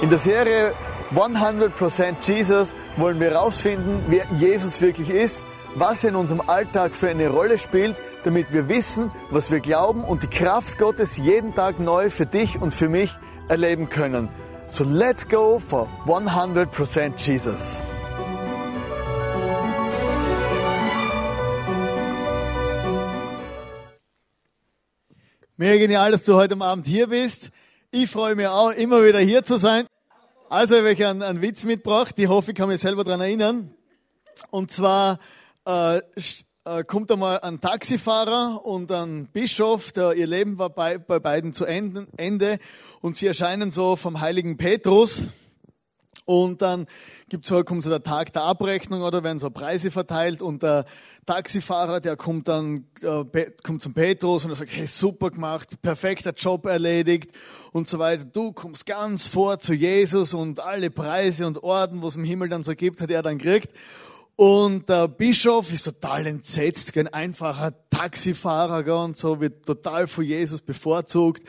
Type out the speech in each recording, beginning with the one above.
In der Serie 100% Jesus wollen wir herausfinden, wer Jesus wirklich ist, was er in unserem Alltag für eine Rolle spielt, damit wir wissen, was wir glauben und die Kraft Gottes jeden Tag neu für dich und für mich erleben können. So let's go for 100% Jesus. Mega genial, dass du heute Abend hier bist. Ich freue mich auch, immer wieder hier zu sein. Also, ich habe euch einen, einen Witz mitgebracht. Ich hoffe, ich kann mich selber daran erinnern. Und zwar äh, äh, kommt einmal ein Taxifahrer und ein Bischof, der, ihr Leben war bei, bei beiden zu Ende. Und sie erscheinen so vom heiligen Petrus. Und dann gibt's halt, kommt so der Tag der Abrechnung oder werden so Preise verteilt und der Taxifahrer, der kommt dann äh, kommt zum Petrus und er sagt, hey, super gemacht, perfekter Job erledigt und so weiter. Du kommst ganz vor zu Jesus und alle Preise und Orden, was im Himmel dann so gibt, hat er dann gekriegt. Und der Bischof ist total entsetzt, ein einfacher Taxifahrer gell, und so wird total von Jesus bevorzugt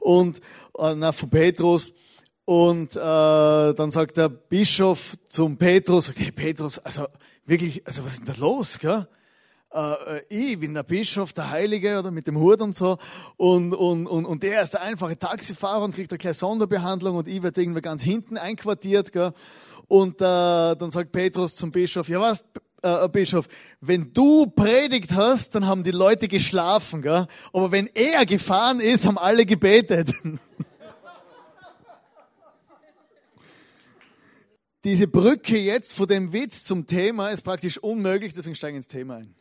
und äh, na, von Petrus. Und äh, dann sagt der Bischof zum Petrus, sagt, hey Petrus, also wirklich, also was ist denn da los? Gell? Äh, äh, ich bin der Bischof, der Heilige oder mit dem Hut und so und, und, und, und der ist der einfache Taxifahrer und kriegt eine kleine Sonderbehandlung und ich werde irgendwie ganz hinten einquartiert. Gell? Und äh, dann sagt Petrus zum Bischof, ja was, äh, Bischof, wenn du predigt hast, dann haben die Leute geschlafen, gell? aber wenn er gefahren ist, haben alle gebetet. diese Brücke jetzt von dem Witz zum Thema ist praktisch unmöglich, deswegen steigen wir ins Thema ein.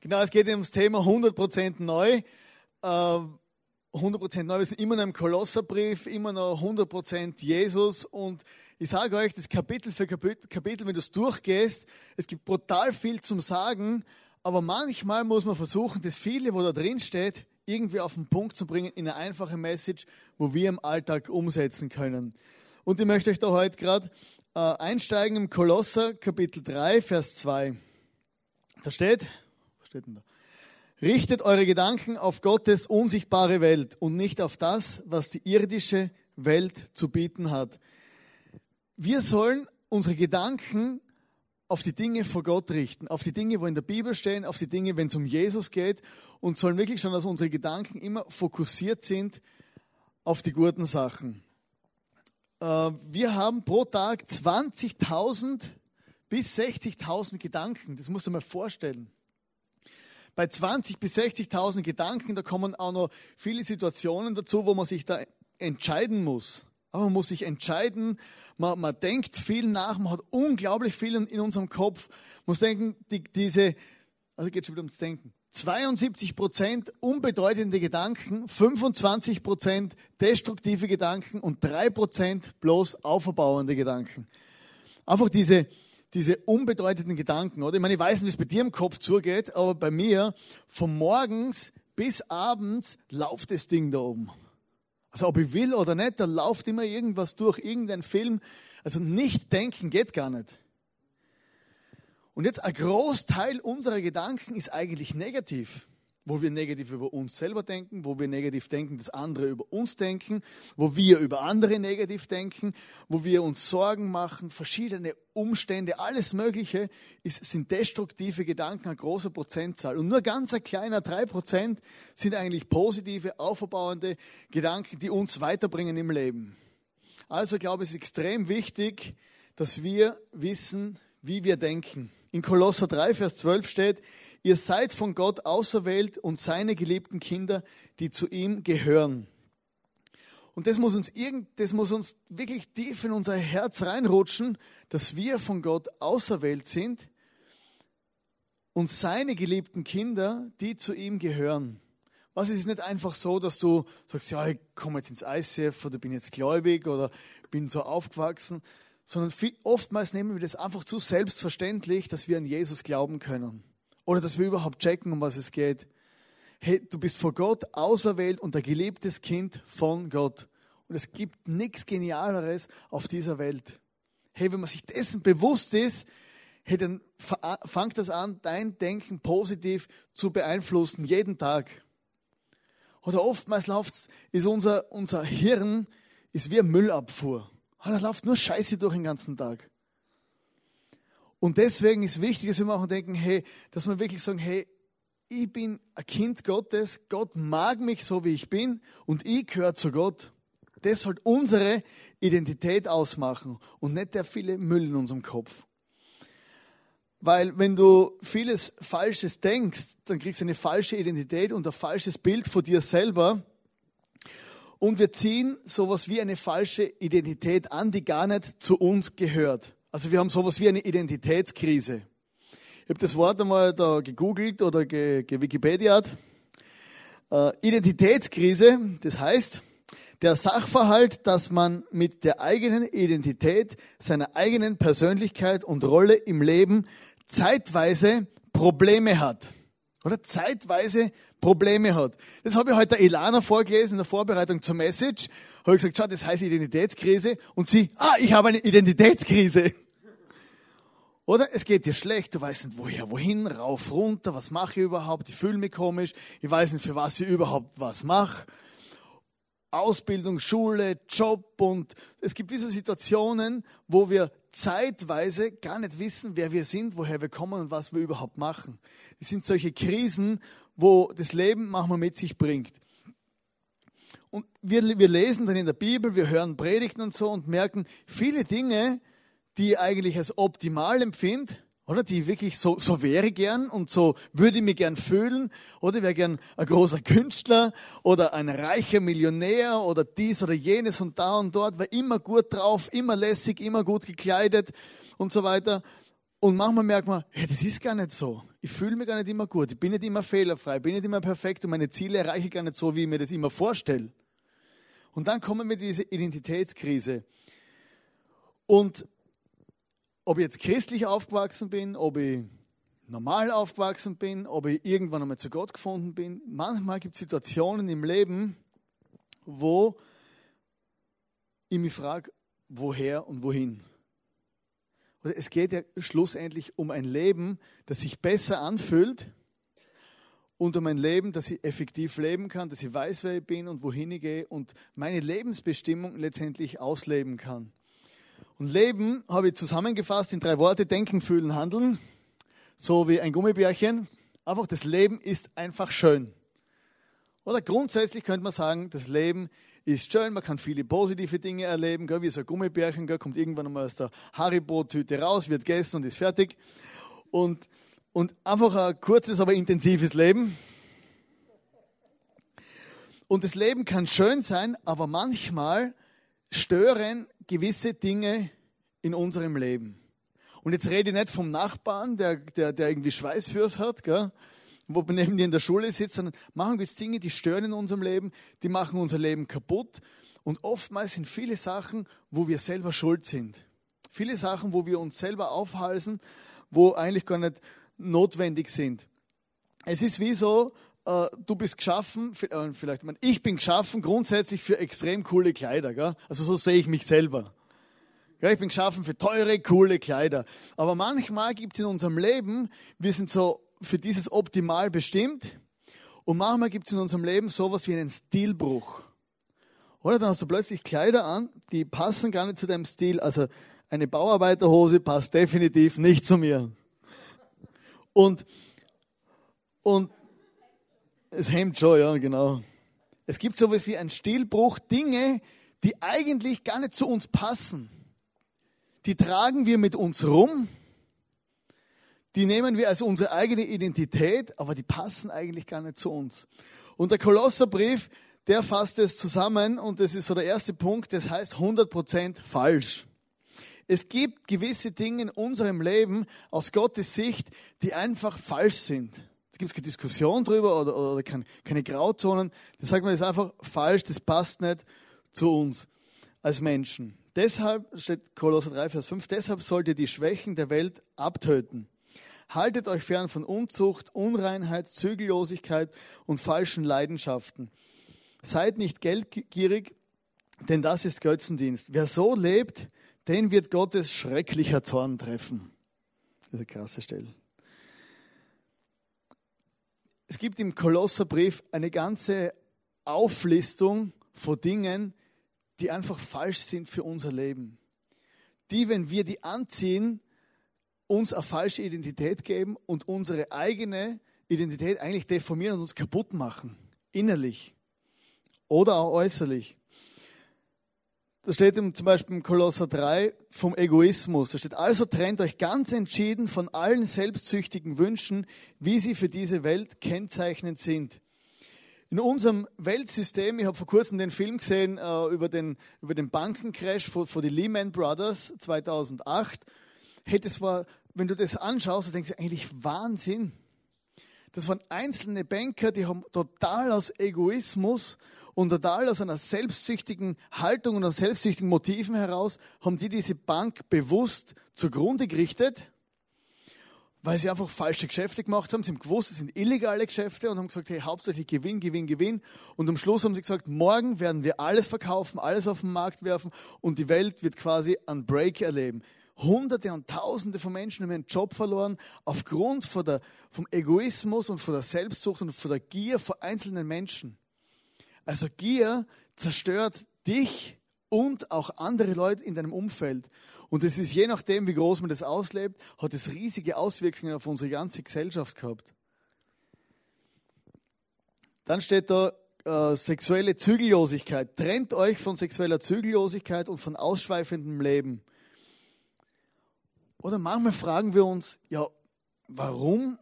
Genau, es geht ums Thema 100% neu. 100% äh, neu, wir sind immer noch im Kolosserbrief, immer noch 100% Jesus und ich sage euch, das Kapitel für Kapitel, wenn du es durchgehst, es gibt brutal viel zum Sagen, aber manchmal muss man versuchen, das viele, wo da drin steht, irgendwie auf den Punkt zu bringen in eine einfache Message, wo wir im Alltag umsetzen können. Und ich möchte euch da heute gerade äh, einsteigen im Kolosser Kapitel 3, Vers 2. Da steht, was steht denn da? Richtet eure Gedanken auf Gottes unsichtbare Welt und nicht auf das, was die irdische Welt zu bieten hat. Wir sollen unsere Gedanken auf die Dinge vor Gott richten, auf die Dinge, wo in der Bibel stehen, auf die Dinge, wenn es um Jesus geht und sollen wirklich schon, dass unsere Gedanken immer fokussiert sind auf die guten Sachen. Äh, wir haben pro Tag 20.000 bis 60.000 Gedanken. Das musst du mal vorstellen. Bei 20 bis 60.000 Gedanken, da kommen auch noch viele Situationen dazu, wo man sich da entscheiden muss. Aber man muss sich entscheiden, man, man denkt viel nach, man hat unglaublich viel in, unserem Kopf. Man muss denken, die, diese, also geht schon wieder ums Denken. 72 Prozent unbedeutende Gedanken, 25 Prozent destruktive Gedanken und 3 Prozent bloß auferbauende Gedanken. Einfach diese, diese unbedeutenden Gedanken, oder? Ich meine, ich weiß nicht, wie es bei dir im Kopf zugeht, aber bei mir, von morgens bis abends läuft das Ding da oben. Also ob ich will oder nicht, da läuft immer irgendwas durch, irgendein Film. Also nicht denken geht gar nicht. Und jetzt ein Großteil unserer Gedanken ist eigentlich negativ wo wir negativ über uns selber denken, wo wir negativ denken, dass andere über uns denken, wo wir über andere negativ denken, wo wir uns Sorgen machen, verschiedene Umstände, alles Mögliche ist, sind destruktive Gedanken, eine große Prozentzahl. Und nur ganz ein kleiner drei Prozent sind eigentlich positive, aufbauende Gedanken, die uns weiterbringen im Leben. Also ich glaube, es ist extrem wichtig, dass wir wissen, wie wir denken. In Kolosser 3, Vers 12 steht, Ihr seid von Gott auserwählt und seine geliebten Kinder, die zu ihm gehören. Und das muss uns irgend, das muss uns wirklich tief in unser Herz reinrutschen, dass wir von Gott auserwählt sind und seine geliebten Kinder, die zu ihm gehören. Was ist nicht einfach so, dass du sagst, ja, ich komme jetzt ins ICF oder bin jetzt gläubig oder bin so aufgewachsen, sondern oftmals nehmen wir das einfach zu selbstverständlich, dass wir an Jesus glauben können oder dass wir überhaupt checken, um was es geht. Hey, du bist vor Gott auserwählt und ein geliebtes Kind von Gott. Und es gibt nichts Genialeres auf dieser Welt. Hey, wenn man sich dessen bewusst ist, hey, dann fängt das an, dein Denken positiv zu beeinflussen, jeden Tag. Oder oftmals läuft, ist unser, unser Hirn ist wie eine Müllabfuhr. Da läuft nur Scheiße durch den ganzen Tag. Und deswegen ist wichtig, dass wir auch denken, hey, dass wir wirklich sagen, hey, ich bin ein Kind Gottes, Gott mag mich so, wie ich bin und ich gehöre zu Gott. Das soll unsere Identität ausmachen und nicht der viele Müll in unserem Kopf. Weil wenn du vieles Falsches denkst, dann kriegst du eine falsche Identität und ein falsches Bild von dir selber. Und wir ziehen sowas wie eine falsche Identität an, die gar nicht zu uns gehört. Also wir haben sowas wie eine Identitätskrise. Ich habe das Wort einmal da gegoogelt oder ge, ge Wikipediat. Äh, Identitätskrise, das heißt, der Sachverhalt, dass man mit der eigenen Identität, seiner eigenen Persönlichkeit und Rolle im Leben zeitweise Probleme hat. Oder zeitweise Probleme hat. Das habe ich heute der Elana vorgelesen in der Vorbereitung zur Message. Habe ich gesagt, schau, das heißt Identitätskrise. Und sie, ah, ich habe eine Identitätskrise. Oder es geht dir schlecht, du weißt nicht woher, wohin, rauf, runter, was mache ich überhaupt, ich fühle mich komisch, ich weiß nicht, für was ich überhaupt was mache. Ausbildung, Schule, Job und es gibt diese Situationen, wo wir zeitweise gar nicht wissen, wer wir sind, woher wir kommen und was wir überhaupt machen. Es sind solche Krisen, wo das Leben manchmal mit sich bringt. Und wir, wir lesen dann in der Bibel, wir hören Predigten und so und merken viele Dinge, die ich eigentlich als optimal empfinde, oder die wirklich so, so wäre gern und so würde ich mich gern fühlen, oder wäre gern ein großer Künstler oder ein reicher Millionär oder dies oder jenes und da und dort, war immer gut drauf, immer lässig, immer gut gekleidet und so weiter. Und manchmal merkt man, hey, das ist gar nicht so. Ich fühle mich gar nicht immer gut, ich bin nicht immer fehlerfrei, ich bin nicht immer perfekt und meine Ziele erreiche ich gar nicht so, wie ich mir das immer vorstelle. Und dann kommen wir diese Identitätskrise. Und ob ich jetzt christlich aufgewachsen bin, ob ich normal aufgewachsen bin, ob ich irgendwann einmal zu Gott gefunden bin. Manchmal gibt es Situationen im Leben, wo ich mich frage, woher und wohin. Es geht ja schlussendlich um ein Leben, das sich besser anfühlt und um ein Leben, das ich effektiv leben kann, dass ich weiß, wer ich bin und wohin ich gehe und meine Lebensbestimmung letztendlich ausleben kann. Und Leben habe ich zusammengefasst in drei Worte, denken, fühlen, handeln. So wie ein Gummibärchen. Einfach, das Leben ist einfach schön. Oder grundsätzlich könnte man sagen, das Leben ist schön, man kann viele positive Dinge erleben, wie so ein Gummibärchen, kommt irgendwann einmal aus der Haribo-Tüte raus, wird gegessen und ist fertig. Und, und einfach ein kurzes, aber intensives Leben. Und das Leben kann schön sein, aber manchmal stören gewisse Dinge in unserem Leben. Und jetzt rede ich nicht vom Nachbarn, der, der, der irgendwie Schweißfürs hat, gell? Wo neben dir in der Schule sitzt, sondern machen wir jetzt Dinge, die stören in unserem Leben, die machen unser Leben kaputt. Und oftmals sind viele Sachen, wo wir selber schuld sind. Viele Sachen, wo wir uns selber aufhalsen, wo eigentlich gar nicht notwendig sind. Es ist wie so, äh, du bist geschaffen, äh, vielleicht, ich bin geschaffen grundsätzlich für extrem coole Kleider. Gell? Also so sehe ich mich selber. Ich bin geschaffen für teure, coole Kleider. Aber manchmal gibt es in unserem Leben, wir sind so für dieses Optimal bestimmt. Und manchmal gibt es in unserem Leben sowas wie einen Stilbruch. Oder dann hast du plötzlich Kleider an, die passen gar nicht zu deinem Stil. Also eine Bauarbeiterhose passt definitiv nicht zu mir. Und, und das Hemd schon, ja, genau. Es gibt sowas wie einen Stilbruch, Dinge, die eigentlich gar nicht zu uns passen. Die tragen wir mit uns rum, die nehmen wir als unsere eigene Identität, aber die passen eigentlich gar nicht zu uns. Und der Kolosserbrief, der fasst es zusammen und das ist so der erste Punkt, das heißt 100% falsch. Es gibt gewisse Dinge in unserem Leben aus Gottes Sicht, die einfach falsch sind. Da gibt es keine Diskussion drüber oder, oder keine, keine Grauzonen. Da sagt man, das ist einfach falsch, das passt nicht zu uns als Menschen. Deshalb steht Kolosser 3, Vers 5, deshalb sollt ihr die Schwächen der Welt abtöten. Haltet euch fern von Unzucht, Unreinheit, Zügellosigkeit und falschen Leidenschaften. Seid nicht geldgierig, denn das ist Götzendienst. Wer so lebt, den wird Gottes schrecklicher Zorn treffen. Das ist eine krasse Stelle. Es gibt im Kolosserbrief eine ganze Auflistung von Dingen, die einfach falsch sind für unser Leben. Die, wenn wir die anziehen, uns eine falsche Identität geben und unsere eigene Identität eigentlich deformieren und uns kaputt machen. Innerlich oder auch äußerlich. Da steht zum Beispiel im Kolosser 3 vom Egoismus. Da steht, also trennt euch ganz entschieden von allen selbstsüchtigen Wünschen, wie sie für diese Welt kennzeichnend sind. In unserem Weltsystem, ich habe vor kurzem den Film gesehen äh, über, den, über den Bankencrash von, von den Lehman Brothers 2008. Hey, das war, wenn du das anschaust, du denkst eigentlich Wahnsinn. Das waren einzelne Banker, die haben total aus Egoismus und total aus einer selbstsüchtigen Haltung und aus selbstsüchtigen Motiven heraus, haben die diese Bank bewusst zugrunde gerichtet weil sie einfach falsche Geschäfte gemacht haben. Sie haben gewusst, es sind illegale Geschäfte und haben gesagt, hey, hauptsächlich Gewinn, Gewinn, Gewinn. Und am Schluss haben sie gesagt, morgen werden wir alles verkaufen, alles auf den Markt werfen und die Welt wird quasi einen Break erleben. Hunderte und Tausende von Menschen haben ihren Job verloren aufgrund von der, vom Egoismus und von der Selbstsucht und von der Gier von einzelnen Menschen. Also Gier zerstört dich und auch andere Leute in deinem Umfeld. Und es ist je nachdem, wie groß man das auslebt, hat es riesige Auswirkungen auf unsere ganze Gesellschaft gehabt. Dann steht da äh, sexuelle Zügellosigkeit. Trennt euch von sexueller Zügellosigkeit und von ausschweifendem Leben. Oder manchmal fragen wir uns, ja, warum,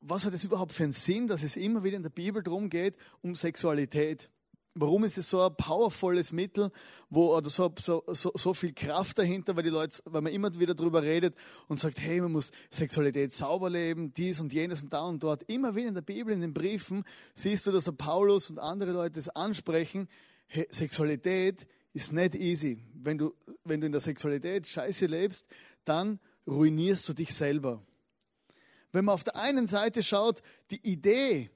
was hat es überhaupt für einen Sinn, dass es immer wieder in der Bibel darum geht, um Sexualität? Warum ist es so ein powervolles Mittel, wo oder so, so, so, so viel Kraft dahinter, weil die Leute, weil man immer wieder darüber redet und sagt, hey, man muss Sexualität sauber leben, dies und jenes und da und dort. Immer wieder in der Bibel, in den Briefen, siehst du, dass der Paulus und andere Leute es ansprechen. Hey, Sexualität ist nicht easy. Wenn du, wenn du in der Sexualität Scheiße lebst, dann ruinierst du dich selber. Wenn man auf der einen Seite schaut, die Idee,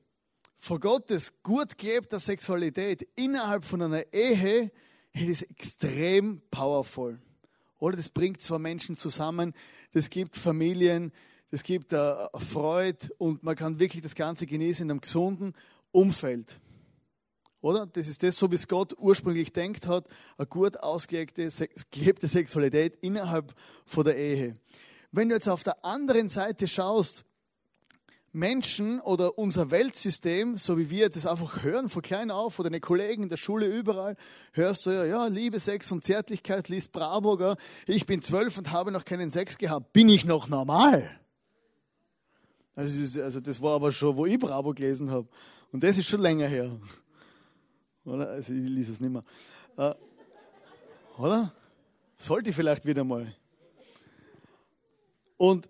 vor Gottes gut gelebter Sexualität innerhalb von einer Ehe, hey, ist extrem powerful. Oder das bringt zwei Menschen zusammen, das gibt Familien, das gibt äh, Freude und man kann wirklich das Ganze genießen in einem gesunden Umfeld. Oder? Das ist das, so wie es Gott ursprünglich denkt hat, eine gut ausgelebte gelebte Sexualität innerhalb von der Ehe. Wenn du jetzt auf der anderen Seite schaust, Menschen oder unser Weltsystem, so wie wir das einfach hören von klein auf oder deine Kollegen in der Schule überall, hörst du ja, ja, Liebe, Sex und Zärtlichkeit, liest Bravo, gell? ich bin zwölf und habe noch keinen Sex gehabt, bin ich noch normal? Also, also das war aber schon, wo ich Bravo gelesen habe. Und das ist schon länger her. Oder? Also ich lese es nicht mehr. Äh, oder? Sollte ich vielleicht wieder mal. Und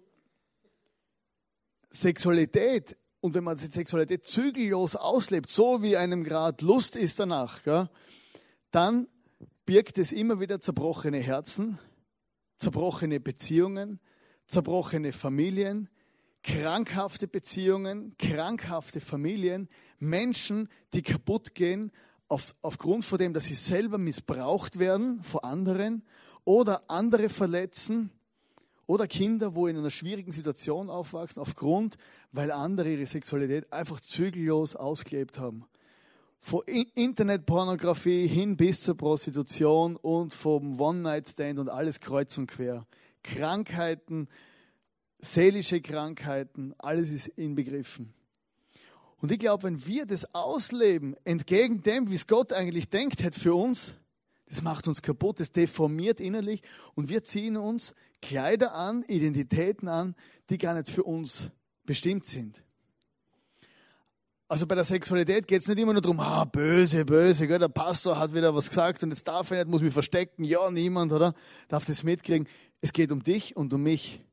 Sexualität und wenn man die Sexualität zügellos auslebt, so wie einem gerade Lust ist danach, gell, dann birgt es immer wieder zerbrochene Herzen, zerbrochene Beziehungen, zerbrochene Familien, krankhafte Beziehungen, krankhafte Familien, Menschen, die kaputt gehen auf, aufgrund von dem, dass sie selber missbraucht werden von anderen oder andere verletzen oder Kinder, wo in einer schwierigen Situation aufwachsen, aufgrund, weil andere ihre Sexualität einfach zügellos ausgelebt haben. Von Internetpornografie hin bis zur Prostitution und vom One-Night-Stand und alles kreuz und quer. Krankheiten, seelische Krankheiten, alles ist inbegriffen. Und ich glaube, wenn wir das ausleben, entgegen dem, wie es Gott eigentlich denkt hat für uns, das macht uns kaputt, das deformiert innerlich und wir ziehen uns Kleider an, Identitäten an, die gar nicht für uns bestimmt sind. Also bei der Sexualität geht es nicht immer nur darum, ah, böse, böse, gell, der Pastor hat wieder was gesagt und jetzt darf er nicht, muss mich verstecken, ja, niemand, oder? Darf das mitkriegen. Es geht um dich und um mich.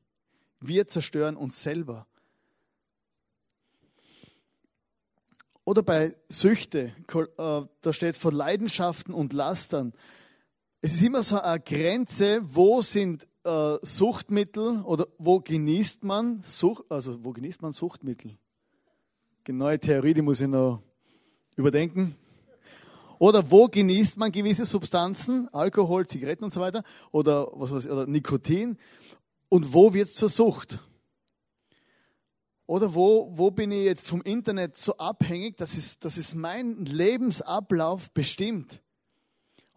Wir zerstören uns selber. Oder bei Süchte, äh, da steht von Leidenschaften und Lastern. Es ist immer so eine Grenze, wo sind äh, Suchtmittel oder wo genießt man Sucht, also wo genießt man Suchtmittel? Neue Theorie, die muss ich noch überdenken. Oder wo genießt man gewisse Substanzen, Alkohol, Zigaretten und so weiter, oder was weiß ich, oder Nikotin, und wo wird es zur Sucht? Oder wo, wo bin ich jetzt vom Internet so abhängig, dass es, dass es mein Lebensablauf bestimmt?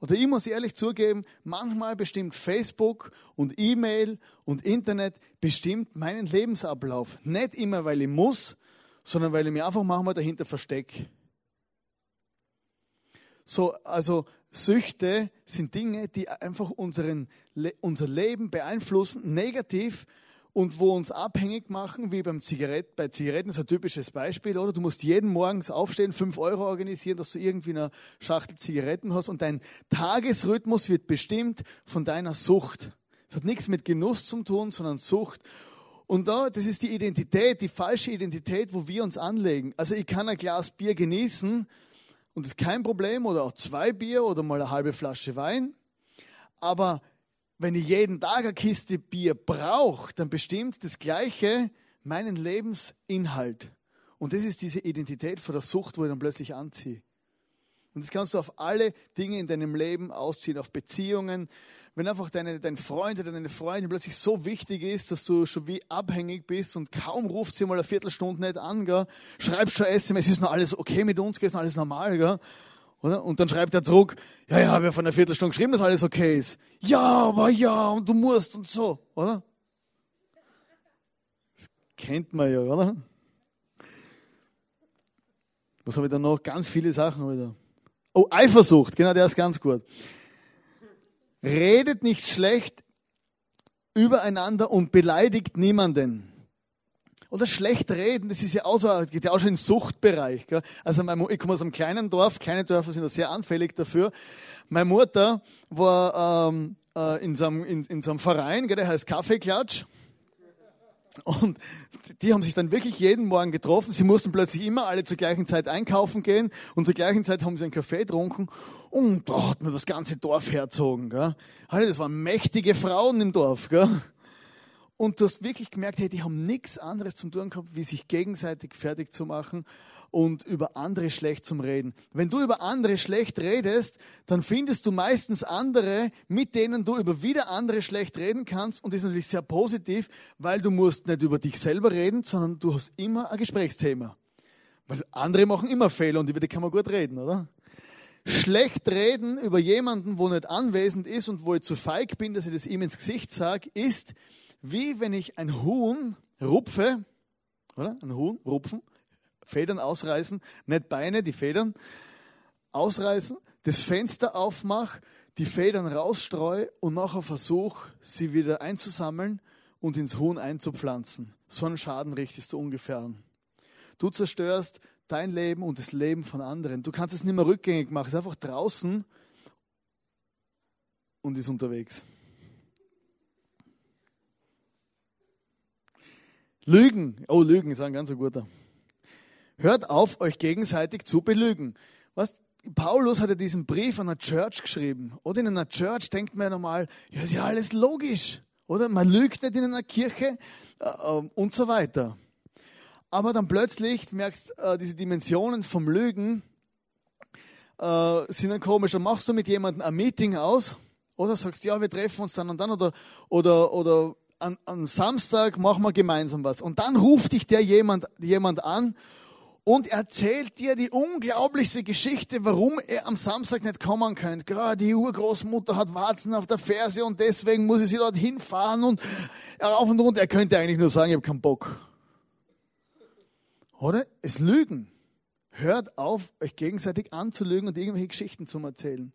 Oder ich muss ehrlich zugeben, manchmal bestimmt Facebook und E-Mail und Internet bestimmt meinen Lebensablauf. Nicht immer, weil ich muss, sondern weil ich mich einfach manchmal dahinter verstecke. So, also Süchte sind Dinge, die einfach unseren, unser Leben beeinflussen, negativ und wo uns abhängig machen, wie beim Zigarett, bei Zigaretten ist ein typisches Beispiel, oder? Du musst jeden morgens aufstehen, fünf Euro organisieren, dass du irgendwie eine Schachtel Zigaretten hast und dein Tagesrhythmus wird bestimmt von deiner Sucht. Das hat nichts mit Genuss zu tun, sondern Sucht. Und da, das ist die Identität, die falsche Identität, wo wir uns anlegen. Also ich kann ein Glas Bier genießen und das ist kein Problem oder auch zwei Bier oder mal eine halbe Flasche Wein. Aber wenn ich jeden Tag eine Kiste Bier brauche, dann bestimmt das Gleiche meinen Lebensinhalt. Und das ist diese Identität vor der Sucht, wo ich dann plötzlich anziehe. Und das kannst du auf alle Dinge in deinem Leben ausziehen, auf Beziehungen. Wenn einfach deine, dein Freund oder deine Freundin plötzlich so wichtig ist, dass du schon wie abhängig bist und kaum ruft sie mal eine Viertelstunde nicht an, gell? schreibst schon SMS, ist noch alles okay mit uns, ist noch alles normal. Gell? Oder? Und dann schreibt er zurück, ja, ja, habe ja vor einer Viertelstunde geschrieben, dass alles okay ist. Ja, aber ja, und du musst und so, oder? Das kennt man ja, oder? Was habe ich da noch? Ganz viele Sachen wieder. Oh, Eifersucht, genau, der ist ganz gut. Redet nicht schlecht übereinander und beleidigt niemanden. Oder schlecht reden, das ist ja auch so, geht ja auch schon in den Suchtbereich. Gell? Also mein, ich komme aus einem kleinen Dorf, kleine Dörfer sind da sehr anfällig dafür. Meine Mutter war ähm, äh, in, so einem, in, in so einem Verein, gell, der heißt Kaffeeklatsch. Und die haben sich dann wirklich jeden Morgen getroffen. Sie mussten plötzlich immer alle zur gleichen Zeit einkaufen gehen und zur gleichen Zeit haben sie einen Kaffee getrunken und da hat man das ganze Dorf herzogen. Gell? Das waren mächtige Frauen im Dorf. Gell? Und du hast wirklich gemerkt, hey, die haben nichts anderes zum tun gehabt, wie sich gegenseitig fertig zu machen und über andere schlecht zum Reden. Wenn du über andere schlecht redest, dann findest du meistens andere, mit denen du über wieder andere schlecht reden kannst. Und das ist natürlich sehr positiv, weil du musst nicht über dich selber reden, sondern du hast immer ein Gesprächsthema. Weil andere machen immer Fehler und über die kann man gut reden, oder? Schlecht reden über jemanden, wo nicht anwesend ist und wo ich zu feig bin, dass ich das ihm ins Gesicht sage, ist, wie wenn ich ein Huhn rupfe, oder? Ein Huhn rupfen, Federn ausreißen, nicht Beine, die Federn ausreißen, das Fenster aufmache, die Federn rausstreue und nachher versuche, sie wieder einzusammeln und ins Huhn einzupflanzen. So einen Schaden richtest du ungefähr an. Du zerstörst dein Leben und das Leben von anderen. Du kannst es nicht mehr rückgängig machen. Es ist einfach draußen und ist unterwegs. Lügen. Oh, Lügen ist ein ganz guter. Hört auf, euch gegenseitig zu belügen. Was? Paulus hat ja diesen Brief an eine Church geschrieben. Oder in einer Church denkt man ja normal, ja, ist ja alles logisch. Oder man lügt nicht in einer Kirche äh, äh, und so weiter. Aber dann plötzlich merkst du, äh, diese Dimensionen vom Lügen äh, sind dann komisch. Dann machst du mit jemandem ein Meeting aus oder sagst, ja, wir treffen uns dann und dann oder, oder, oder an, am Samstag machen wir gemeinsam was. Und dann ruft dich der jemand, jemand an und erzählt dir die unglaublichste Geschichte, warum er am Samstag nicht kommen. Gerade die Urgroßmutter hat Warzen auf der Ferse und deswegen muss ich sie dort hinfahren und rauf und runter. Er könnte eigentlich nur sagen, ich habe keinen Bock. Oder? Es Lügen. Hört auf, euch gegenseitig anzulügen und irgendwelche Geschichten zu erzählen.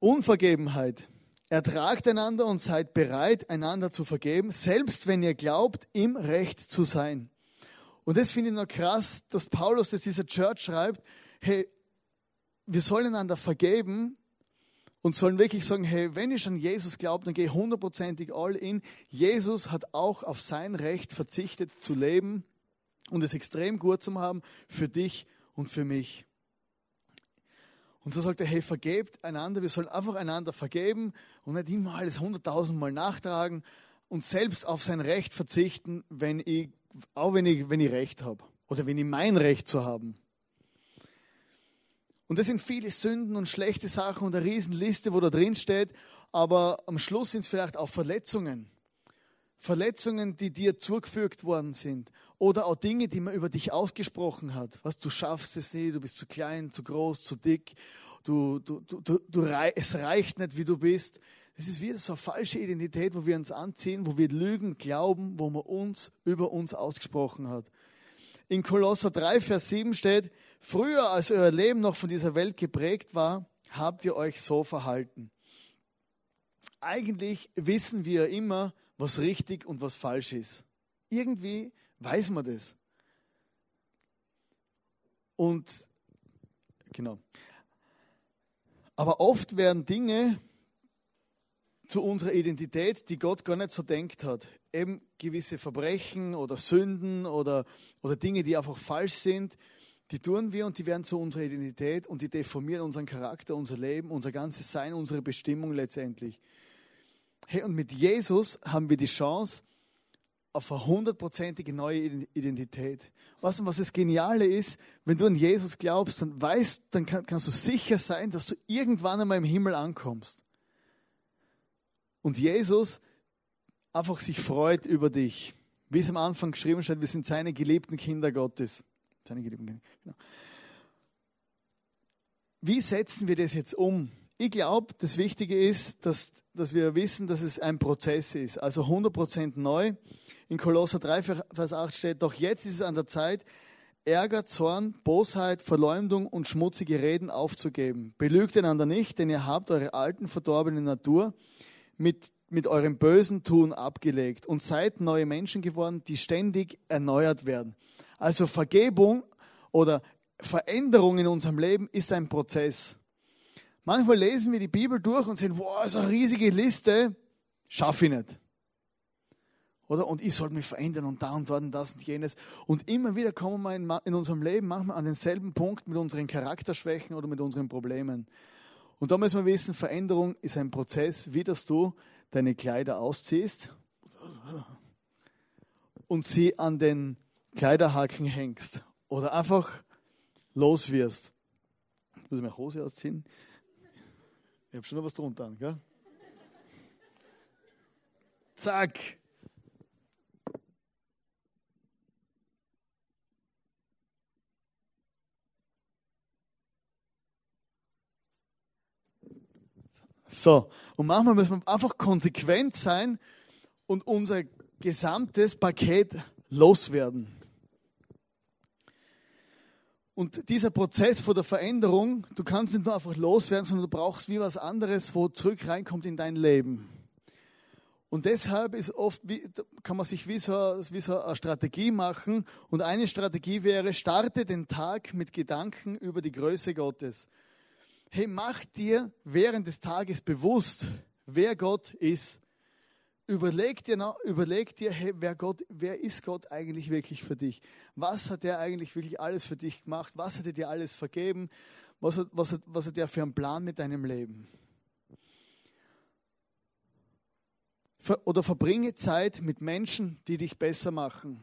Unvergebenheit. Ertragt einander und seid bereit, einander zu vergeben, selbst wenn ihr glaubt, im Recht zu sein. Und das finde ich noch krass, dass Paulus das dieser Church schreibt, hey, wir sollen einander vergeben und sollen wirklich sagen, hey, wenn ich an Jesus glaube, dann gehe ich hundertprozentig all in. Jesus hat auch auf sein Recht verzichtet zu leben und es extrem gut zu haben für dich und für mich. Und so sagt er, hey, vergebt einander, wir sollen einfach einander vergeben und nicht immer alles hunderttausendmal nachtragen und selbst auf sein Recht verzichten, wenn ich, auch wenn ich, wenn ich Recht habe oder wenn ich mein Recht zu haben. Und das sind viele Sünden und schlechte Sachen und eine Riesenliste, wo da drin steht, aber am Schluss sind es vielleicht auch Verletzungen. Verletzungen, die dir zugefügt worden sind oder auch Dinge, die man über dich ausgesprochen hat. Was du schaffst es nicht, du bist zu klein, zu groß, zu dick, du, du, du, du, du es reicht nicht, wie du bist. Das ist wieder so eine falsche Identität, wo wir uns anziehen, wo wir Lügen glauben, wo man uns über uns ausgesprochen hat. In Kolosser 3, Vers 7 steht, früher als euer Leben noch von dieser Welt geprägt war, habt ihr euch so verhalten. Eigentlich wissen wir immer, was richtig und was falsch ist. Irgendwie weiß man das. Und genau. Aber oft werden Dinge zu unserer Identität, die Gott gar nicht so denkt hat. Eben gewisse Verbrechen oder Sünden oder, oder Dinge, die einfach falsch sind, die tun wir und die werden zu unserer Identität und die deformieren unseren Charakter, unser Leben, unser ganzes Sein, unsere Bestimmung letztendlich. Hey, und mit Jesus haben wir die Chance auf eine hundertprozentige neue Identität. Weißt du, was das Geniale ist? Wenn du an Jesus glaubst, dann weißt, dann kannst du sicher sein, dass du irgendwann einmal im Himmel ankommst und Jesus einfach sich freut über dich. Wie es am Anfang geschrieben steht, wir sind seine geliebten Kinder Gottes. Seine geliebten Kinder. Genau. Wie setzen wir das jetzt um? Ich glaube, das Wichtige ist, dass, dass wir wissen, dass es ein Prozess ist. Also 100% neu. In Kolosser 3, Vers 8 steht, doch jetzt ist es an der Zeit, Ärger, Zorn, Bosheit, Verleumdung und schmutzige Reden aufzugeben. Belügt einander nicht, denn ihr habt eure alten, verdorbene Natur mit, mit eurem bösen Tun abgelegt und seid neue Menschen geworden, die ständig erneuert werden. Also Vergebung oder Veränderung in unserem Leben ist ein Prozess. Manchmal lesen wir die Bibel durch und sehen, wow, so eine riesige Liste, schaffe ich nicht. Oder? Und ich sollte mich verändern und da und dort und das und jenes. Und immer wieder kommen wir in, in unserem Leben manchmal an denselben Punkt mit unseren Charakterschwächen oder mit unseren Problemen. Und da müssen wir wissen, Veränderung ist ein Prozess, wie dass du deine Kleider ausziehst und sie an den Kleiderhaken hängst oder einfach los wirst. Ich muss meine Hose ausziehen. Ich habe schon noch was drunter an, gell? Zack. So, und manchmal müssen wir einfach konsequent sein und unser gesamtes Paket loswerden. Und dieser Prozess vor der Veränderung, du kannst nicht nur einfach loswerden, sondern du brauchst wie was anderes, wo zurück reinkommt in dein Leben. Und deshalb ist oft, kann man sich wie so, wie so eine Strategie machen. Und eine Strategie wäre, starte den Tag mit Gedanken über die Größe Gottes hey, mach dir während des Tages bewusst, wer Gott ist. Überleg dir, überleg dir hey, wer, Gott, wer ist Gott eigentlich wirklich für dich? Was hat er eigentlich wirklich alles für dich gemacht? Was hat er dir alles vergeben? Was hat, was hat, was hat er für einen Plan mit deinem Leben? Oder verbringe Zeit mit Menschen, die dich besser machen.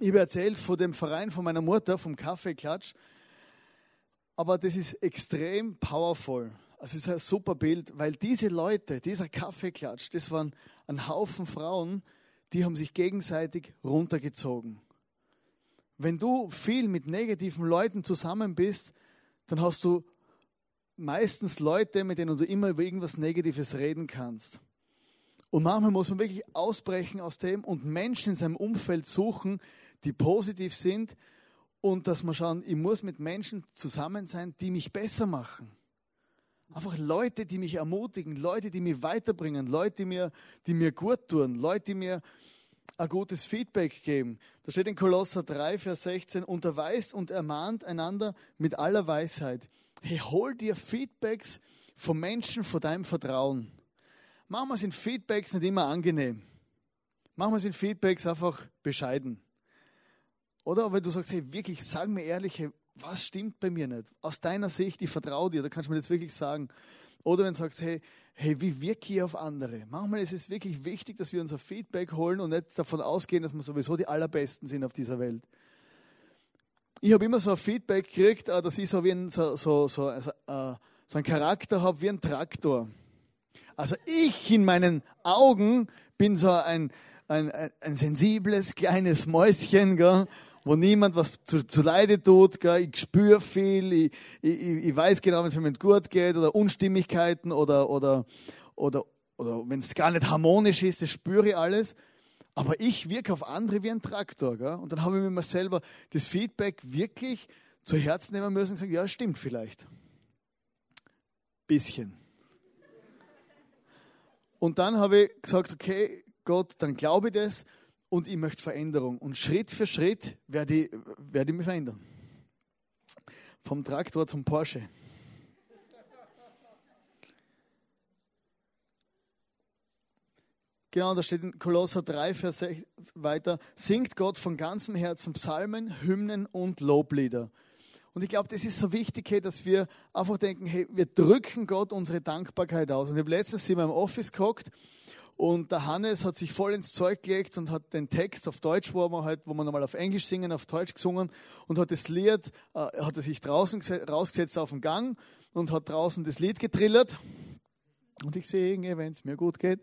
Ich habe erzählt von dem Verein von meiner Mutter, vom Kaffeeklatsch aber das ist extrem powerful. Also es ist ein super Bild, weil diese Leute, dieser Kaffeeklatsch, das waren ein Haufen Frauen, die haben sich gegenseitig runtergezogen. Wenn du viel mit negativen Leuten zusammen bist, dann hast du meistens Leute, mit denen du immer über irgendwas Negatives reden kannst. Und manchmal muss man wirklich ausbrechen aus dem und Menschen in seinem Umfeld suchen, die positiv sind, und dass wir schauen, ich muss mit Menschen zusammen sein, die mich besser machen. Einfach Leute, die mich ermutigen, Leute, die mich weiterbringen, Leute, die mir, die mir gut tun, Leute, die mir ein gutes Feedback geben. Da steht in Kolosser 3, Vers 16, unterweist und ermahnt einander mit aller Weisheit. Hey, hol dir Feedbacks von Menschen von deinem Vertrauen. Manchmal sind Feedbacks nicht immer angenehm. Manchmal sind Feedbacks einfach bescheiden. Oder wenn du sagst, hey, wirklich, sag mir ehrlich, hey, was stimmt bei mir nicht? Aus deiner Sicht, ich vertraue dir, da kannst du mir das wirklich sagen. Oder wenn du sagst, hey, hey, wie wirke ich auf andere? Manchmal ist es wirklich wichtig, dass wir unser Feedback holen und nicht davon ausgehen, dass wir sowieso die Allerbesten sind auf dieser Welt. Ich habe immer so ein Feedback gekriegt, äh, dass ich so wie ein, so, so, so, äh, so einen Charakter habe wie ein Traktor. Also ich in meinen Augen bin so ein, ein, ein, ein sensibles kleines Mäuschen, gell? Wo niemand was zu, zu Leide tut. Gell? Ich spüre viel, ich, ich, ich weiß genau, wenn es mir gut geht oder Unstimmigkeiten oder, oder, oder, oder wenn es gar nicht harmonisch ist, das spüre ich alles. Aber ich wirke auf andere wie ein Traktor. Gell? Und dann habe ich mir selber das Feedback wirklich zu Herzen nehmen müssen und sagen, ja, stimmt vielleicht. Bisschen. Und dann habe ich gesagt, okay, Gott, dann glaube ich das und ich möchte Veränderung. Und Schritt für Schritt werde ich, werde ich mich verändern. Vom Traktor zum Porsche. Genau, da steht in Kolosser 3, Vers 6 weiter, singt Gott von ganzem Herzen Psalmen, Hymnen und Loblieder. Und ich glaube, das ist so wichtig, hey, dass wir einfach denken, hey, wir drücken Gott unsere Dankbarkeit aus. Und ich habe letztens wir im Office gehockt und der Hannes hat sich voll ins Zeug gelegt und hat den Text auf Deutsch, wo wir halt, wo wir nochmal auf Englisch singen, auf Deutsch gesungen und hat das Lied, äh, hat er sich draußen rausgesetzt auf den Gang und hat draußen das Lied getrillert. Und ich singe, wenn es mir gut geht.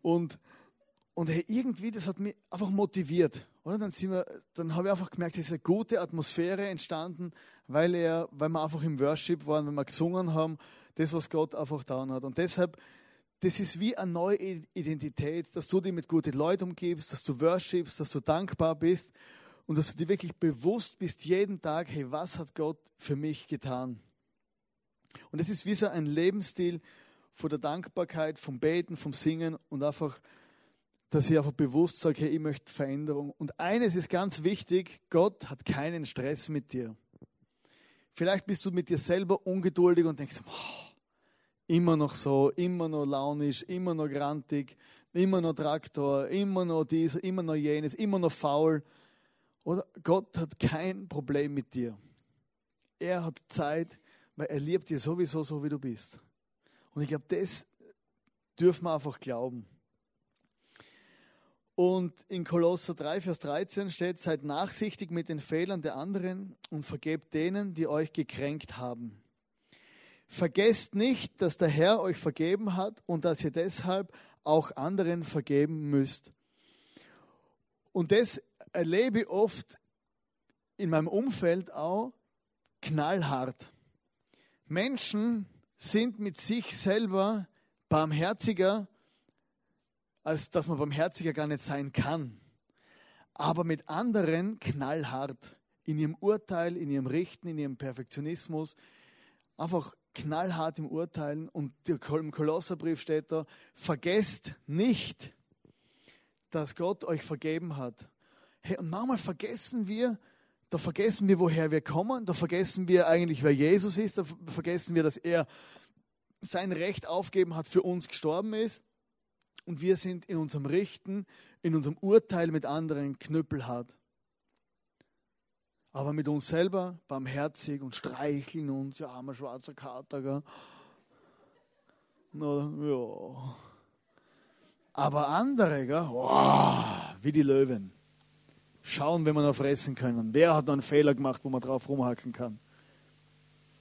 Und, und hey, irgendwie, das hat mich einfach motiviert. Oder? Dann, sind wir, dann habe ich einfach gemerkt, es ist eine gute Atmosphäre entstanden, weil, er, weil wir einfach im Worship waren, wenn wir gesungen haben, das, was Gott einfach da hat. Und deshalb, das ist wie eine neue Identität, dass du dich mit guten Leuten umgibst, dass du worshipst, dass du dankbar bist und dass du dir wirklich bewusst bist jeden Tag, hey, was hat Gott für mich getan? Und es ist wie so ein Lebensstil, von der Dankbarkeit, vom Beten, vom Singen und einfach, dass ich einfach bewusst sage, hey, ich möchte Veränderung. Und eines ist ganz wichtig, Gott hat keinen Stress mit dir. Vielleicht bist du mit dir selber ungeduldig und denkst, oh, immer noch so, immer noch launisch, immer noch grantig, immer noch Traktor, immer noch dies, immer noch jenes, immer noch faul. Oder Gott hat kein Problem mit dir. Er hat Zeit, weil er liebt dir sowieso so, wie du bist. Und ich glaube, das dürfen wir einfach glauben. Und in Kolosser 3, Vers 13 steht, seid nachsichtig mit den Fehlern der anderen und vergebt denen, die euch gekränkt haben. Vergesst nicht, dass der Herr euch vergeben hat und dass ihr deshalb auch anderen vergeben müsst. Und das erlebe ich oft in meinem Umfeld auch knallhart. Menschen, sind mit sich selber barmherziger, als dass man barmherziger gar nicht sein kann. Aber mit anderen knallhart in ihrem Urteil, in ihrem Richten, in ihrem Perfektionismus, einfach knallhart im Urteilen. Und im Kolosserbrief steht da, vergesst nicht, dass Gott euch vergeben hat. Hey, und manchmal vergessen wir, da vergessen wir, woher wir kommen, da vergessen wir eigentlich, wer Jesus ist, da vergessen wir, dass er sein Recht aufgeben hat, für uns gestorben ist. Und wir sind in unserem Richten, in unserem Urteil mit anderen knüppelhart. Aber mit uns selber barmherzig und streicheln uns, ja, armer schwarzer Kater. Gell? Ja. Aber andere, gell? Wow, wie die Löwen schauen, wenn wir noch fressen können. Wer hat noch einen Fehler gemacht, wo man drauf rumhacken kann?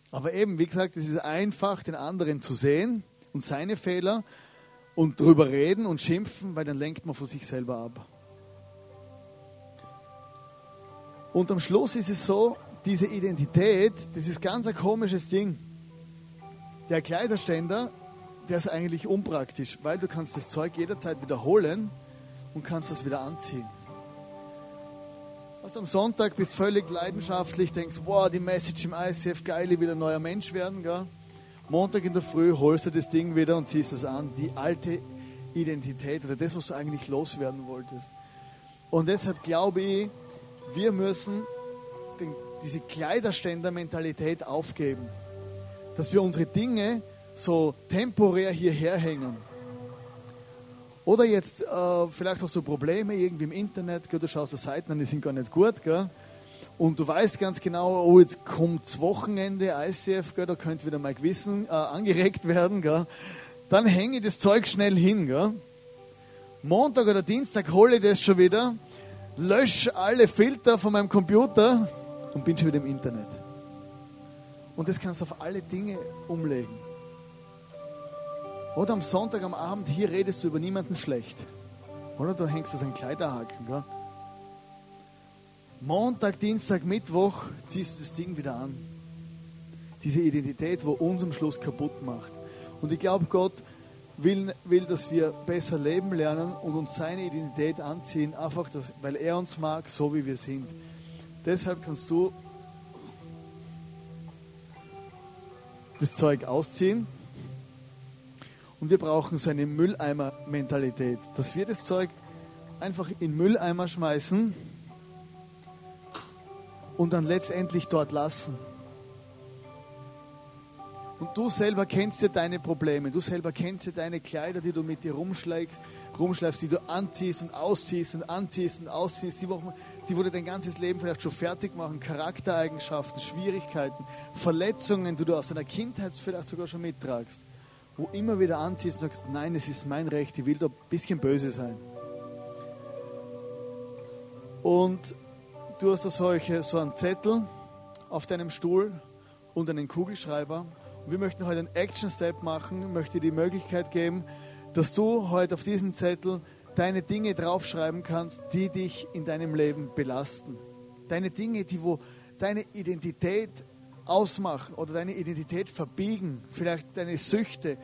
Aber eben, wie gesagt, es ist einfach, den anderen zu sehen und seine Fehler und drüber reden und schimpfen, weil dann lenkt man von sich selber ab. Und am Schluss ist es so, diese Identität, das ist ganz ein komisches Ding. Der Kleiderständer, der ist eigentlich unpraktisch, weil du kannst das Zeug jederzeit wiederholen und kannst das wieder anziehen. Was am Sonntag bist völlig leidenschaftlich, denkst, wow, die Message im ICF, geil, ich will ein neuer Mensch werden. Gell? Montag in der Früh holst du das Ding wieder und ziehst es an. Die alte Identität oder das, was du eigentlich loswerden wolltest. Und deshalb glaube ich, wir müssen den, diese Kleiderständer-Mentalität aufgeben. Dass wir unsere Dinge so temporär hierher hängen. Oder jetzt äh, vielleicht auch so Probleme irgendwie im Internet, gell, du schaust die Seiten an, die sind gar nicht gut, gell? und du weißt ganz genau, oh, jetzt kommt das Wochenende, ICF, gell, da könnte wieder mein Gewissen äh, angeregt werden, gell? dann hänge ich das Zeug schnell hin. Gell? Montag oder Dienstag hole ich das schon wieder, lösche alle Filter von meinem Computer und bin schon wieder im Internet. Und das kannst du auf alle Dinge umlegen. Oder am Sonntag am Abend hier redest du über niemanden schlecht. Oder du hängst das an Kleiderhaken. Gell? Montag, Dienstag, Mittwoch ziehst du das Ding wieder an. Diese Identität, wo uns am Schluss kaputt macht. Und ich glaube, Gott will, will, dass wir besser leben lernen und uns seine Identität anziehen, einfach, dass, weil er uns mag, so wie wir sind. Deshalb kannst du das Zeug ausziehen. Und wir brauchen so eine Mülleimer-Mentalität, dass wir das Zeug einfach in Mülleimer schmeißen und dann letztendlich dort lassen. Und du selber kennst ja deine Probleme, du selber kennst ja deine Kleider, die du mit dir rumschlägst, rumschleifst, die du anziehst und ausziehst und anziehst und ausziehst, die, die wo dein ganzes Leben vielleicht schon fertig machen, Charaktereigenschaften, Schwierigkeiten, Verletzungen, die du aus deiner Kindheit vielleicht sogar schon mittragst, wo immer wieder anziehst und sagst, nein, es ist mein Recht, ich will da ein bisschen böse sein. Und du hast da solche, so einen Zettel auf deinem Stuhl und einen Kugelschreiber wir möchten heute einen Action-Step machen, möchte dir die Möglichkeit geben, dass du heute auf diesen Zettel deine Dinge draufschreiben kannst, die dich in deinem Leben belasten. Deine Dinge, die wo deine Identität ausmachen oder deine Identität verbiegen. Vielleicht deine Süchte,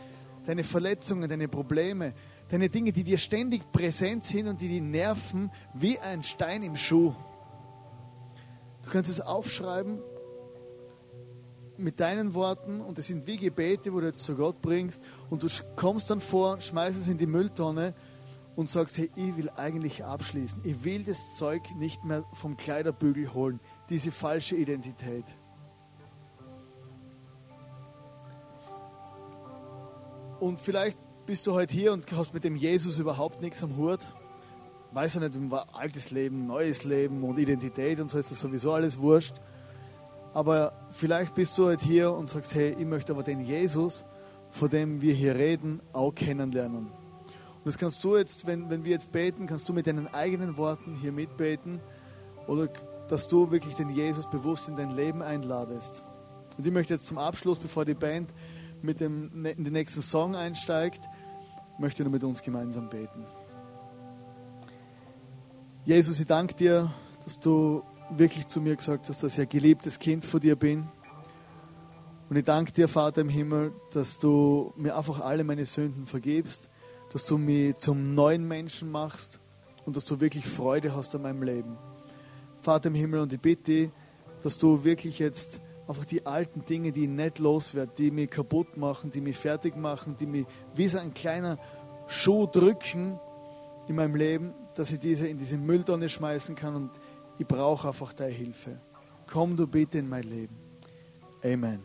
deine Verletzungen, deine Probleme, deine Dinge, die dir ständig präsent sind und die dich nerven wie ein Stein im Schuh. Du kannst es aufschreiben mit deinen Worten und es sind wie Gebete, wo du jetzt zu Gott bringst und du kommst dann vor, schmeißt es in die Mülltonne und sagst, hey, ich will eigentlich abschließen. Ich will das Zeug nicht mehr vom Kleiderbügel holen, diese falsche Identität. Und vielleicht bist du heute hier und hast mit dem Jesus überhaupt nichts am Hut. Weiß ja nicht, altes Leben, neues Leben und Identität und so ist das sowieso alles wurscht. Aber vielleicht bist du heute hier und sagst, hey, ich möchte aber den Jesus, von dem wir hier reden, auch kennenlernen. Und das kannst du jetzt, wenn, wenn wir jetzt beten, kannst du mit deinen eigenen Worten hier mitbeten oder dass du wirklich den Jesus bewusst in dein Leben einladest. Und ich möchte jetzt zum Abschluss, bevor die Band mit dem, in den nächsten Song einsteigt, möchte nur mit uns gemeinsam beten. Jesus, ich danke dir, dass du wirklich zu mir gesagt hast, dass ich ein geliebtes Kind von dir bin. Und ich danke dir, Vater im Himmel, dass du mir einfach alle meine Sünden vergibst, dass du mich zum neuen Menschen machst und dass du wirklich Freude hast an meinem Leben. Vater im Himmel, und ich bitte, dass du wirklich jetzt einfach die alten Dinge, die ich nicht loswerden, die mich kaputt machen, die mich fertig machen, die mich wie so ein kleiner Schuh drücken in meinem Leben, dass ich diese in diese Mülltonne schmeißen kann und ich brauche einfach deine Hilfe. Komm du bitte in mein Leben. Amen.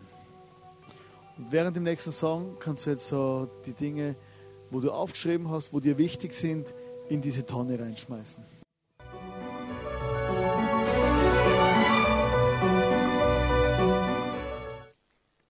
Und während dem nächsten Song kannst du jetzt so die Dinge, wo du aufgeschrieben hast, wo dir wichtig sind, in diese Tonne reinschmeißen.